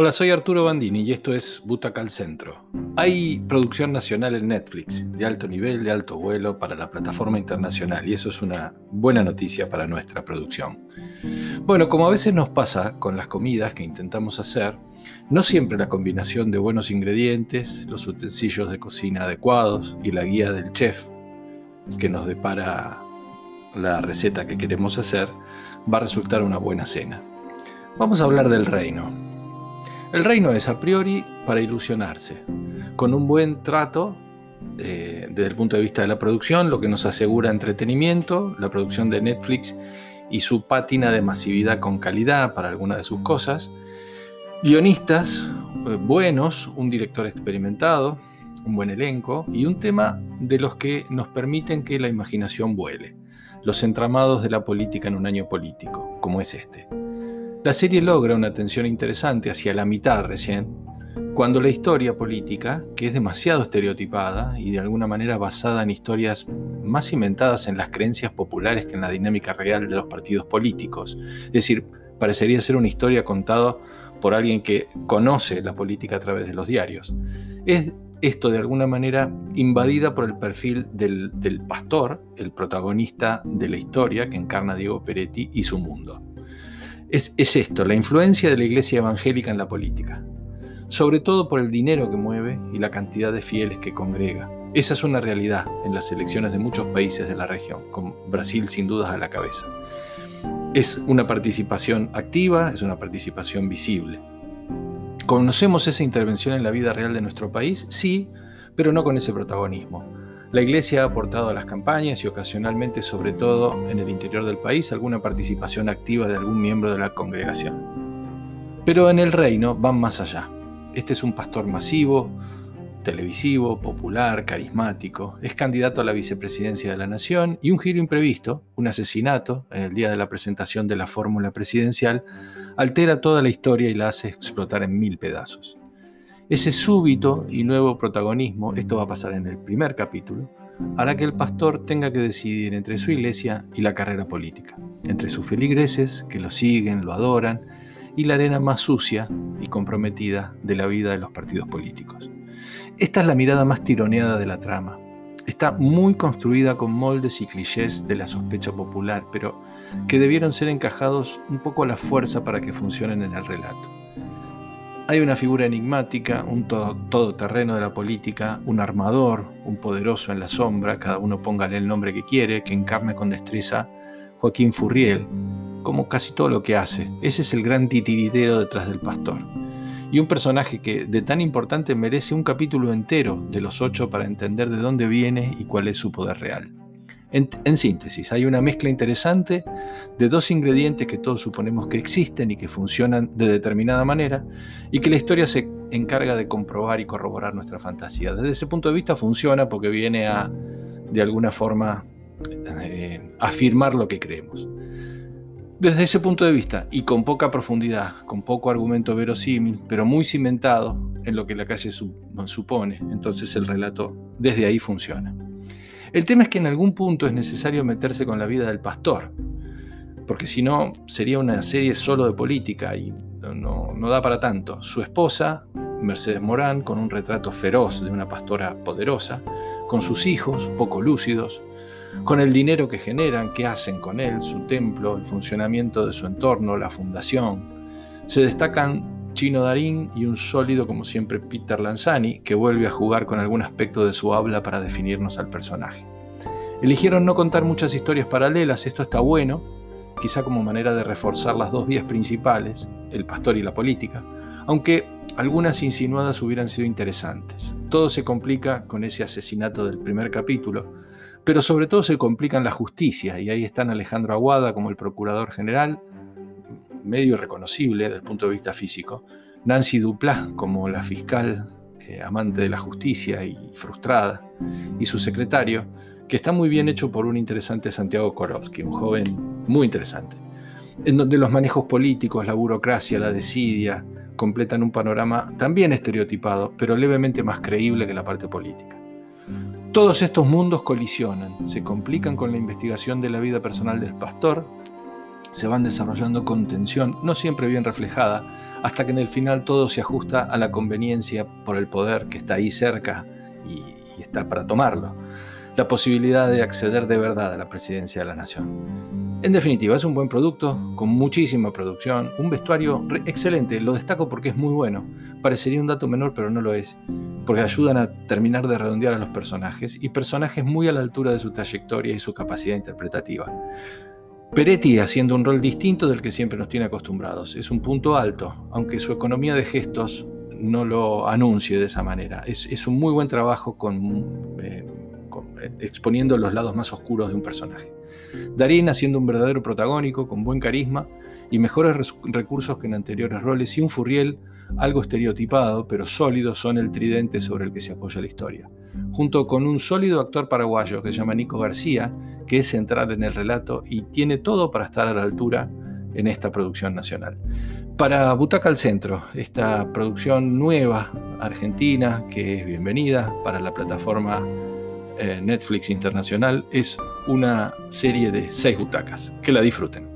Hola, soy Arturo Bandini y esto es Butaca al Centro. Hay producción nacional en Netflix, de alto nivel, de alto vuelo, para la plataforma internacional y eso es una buena noticia para nuestra producción. Bueno, como a veces nos pasa con las comidas que intentamos hacer, no siempre la combinación de buenos ingredientes, los utensilios de cocina adecuados y la guía del chef que nos depara la receta que queremos hacer va a resultar una buena cena. Vamos a hablar del reino. El reino es a priori para ilusionarse, con un buen trato eh, desde el punto de vista de la producción, lo que nos asegura entretenimiento, la producción de Netflix y su pátina de masividad con calidad para algunas de sus cosas, guionistas eh, buenos, un director experimentado, un buen elenco y un tema de los que nos permiten que la imaginación vuele, los entramados de la política en un año político, como es este. La serie logra una tensión interesante hacia la mitad recién, cuando la historia política, que es demasiado estereotipada y de alguna manera basada en historias más cimentadas en las creencias populares que en la dinámica real de los partidos políticos, es decir, parecería ser una historia contada por alguien que conoce la política a través de los diarios, es esto de alguna manera invadida por el perfil del, del pastor, el protagonista de la historia que encarna Diego Peretti y su mundo es, esto, la influencia de la iglesia evangélica en la política, sobre todo por el dinero que mueve y la cantidad de fieles que congrega. Esa es una realidad en las elecciones de muchos países de la región, con Brasil sin dudas a la cabeza. Es una participación activa, es una participación visible. ¿Conocemos esa intervención en la vida real de nuestro país? Sí, pero no con ese protagonismo. La Iglesia ha aportado a las campañas y ocasionalmente, sobre todo en el interior del país, alguna participación activa de algún miembro de la congregación. Pero en el reino van más allá. Este es un pastor masivo, televisivo, popular, carismático, es candidato a la vicepresidencia de la nación y un giro imprevisto, un asesinato, en el día de la presentación de la fórmula presidencial, altera toda la historia y la hace explotar en mil pedazos. Ese súbito y nuevo protagonismo, esto va a pasar en el primer capítulo, hará que el pastor tenga que decidir entre su iglesia y la carrera política, entre sus feligreses que lo siguen, lo adoran, y la arena más sucia y comprometida de la vida de los partidos políticos. Esta es la mirada más tironeada de la trama. Está muy construida con moldes y clichés de la sospecha popular, pero que debieron ser encajados un poco a la fuerza para que funcionen en el relato. Hay una figura enigmática, un todoterreno de la política, un armador, un poderoso en la sombra, cada uno póngale el nombre que quiere, que encarna con destreza Joaquín Furriel, como casi todo lo que hace. Ese es el gran titiritero detrás del pastor. Y un personaje que de tan importante merece un capítulo entero de los ocho para entender de dónde viene y cuál es su poder real. En, síntesis, hay una mezcla interesante de dos ingredientes que todos suponemos que existen y que funcionan de determinada manera y que la historia se encarga de comprobar y corroborar nuestra fantasía. Desde ese punto de vista funciona porque viene a, de alguna forma, eh, afirmar lo que creemos. Desde ese punto de vista, y con poca profundidad, con poco argumento verosímil, pero muy cimentado en lo que la calle supone, entonces el relato desde ahí funciona. El tema es que en algún punto es necesario meterse con la vida del pastor, porque si no sería una serie solo de política y no, da para tanto. Su esposa, Mercedes Morán, con un retrato feroz de una pastora poderosa, con sus hijos, poco lúcidos, con el dinero que generan, qué hacen con él, su templo, el funcionamiento de su entorno, la fundación. Se destacan Chino Darín y un sólido como siempre Peter Lanzani, que vuelve a jugar con algún aspecto de su habla para definirnos al personaje. Eligieron no contar muchas historias paralelas, esto está bueno, quizá como manera de reforzar las dos vías principales, el pastor y la política, aunque algunas insinuadas hubieran sido interesantes. Todo se complica con ese asesinato del primer capítulo, pero sobre todo se complica en la justicia, y ahí están Alejandro Aguada como el procurador general, medio irreconocible desde el punto de vista físico, Nancy Duplá como la fiscal eh, amante de la justicia y frustrada, y su secretario, que está muy bien hecho por un interesante Santiago Korowski, un joven muy interesante, en donde los manejos políticos, la burocracia, la desidia, completan un panorama también estereotipado, pero levemente más creíble que la parte política. Todos estos mundos colisionan, se complican con la investigación de la vida personal del pastor se van desarrollando con tensión, no siempre bien reflejada, hasta que en el final todo se ajusta a la conveniencia por el poder que está ahí cerca y, está para tomarlo. La posibilidad de acceder de verdad a la presidencia de la nación. En definitiva, es un buen producto, con muchísima producción, un vestuario excelente, lo destaco porque es muy bueno. Parecería un dato menor, pero no lo es, porque ayudan a terminar de redondear a los personajes y personajes muy a la altura de su trayectoria y su capacidad interpretativa. Peretti haciendo un rol distinto del que siempre nos tiene acostumbrados. Es un punto alto, aunque su economía de gestos no lo anuncie de esa manera. Es, un muy buen trabajo con, eh, eh, exponiendo los lados más oscuros de un personaje. Darín haciendo un verdadero protagónico, con buen carisma y mejores recursos que en anteriores roles, y un Furriel algo estereotipado, pero sólido, son el tridente sobre el que se apoya la historia. Junto con un sólido actor paraguayo que se llama Nico García, que es central en el relato y tiene todo para estar a la altura en esta producción nacional. Para Butaca al Centro, esta producción nueva argentina que es bienvenida para la plataforma eh, Netflix Internacional, es una serie de seis butacas. Que la disfruten.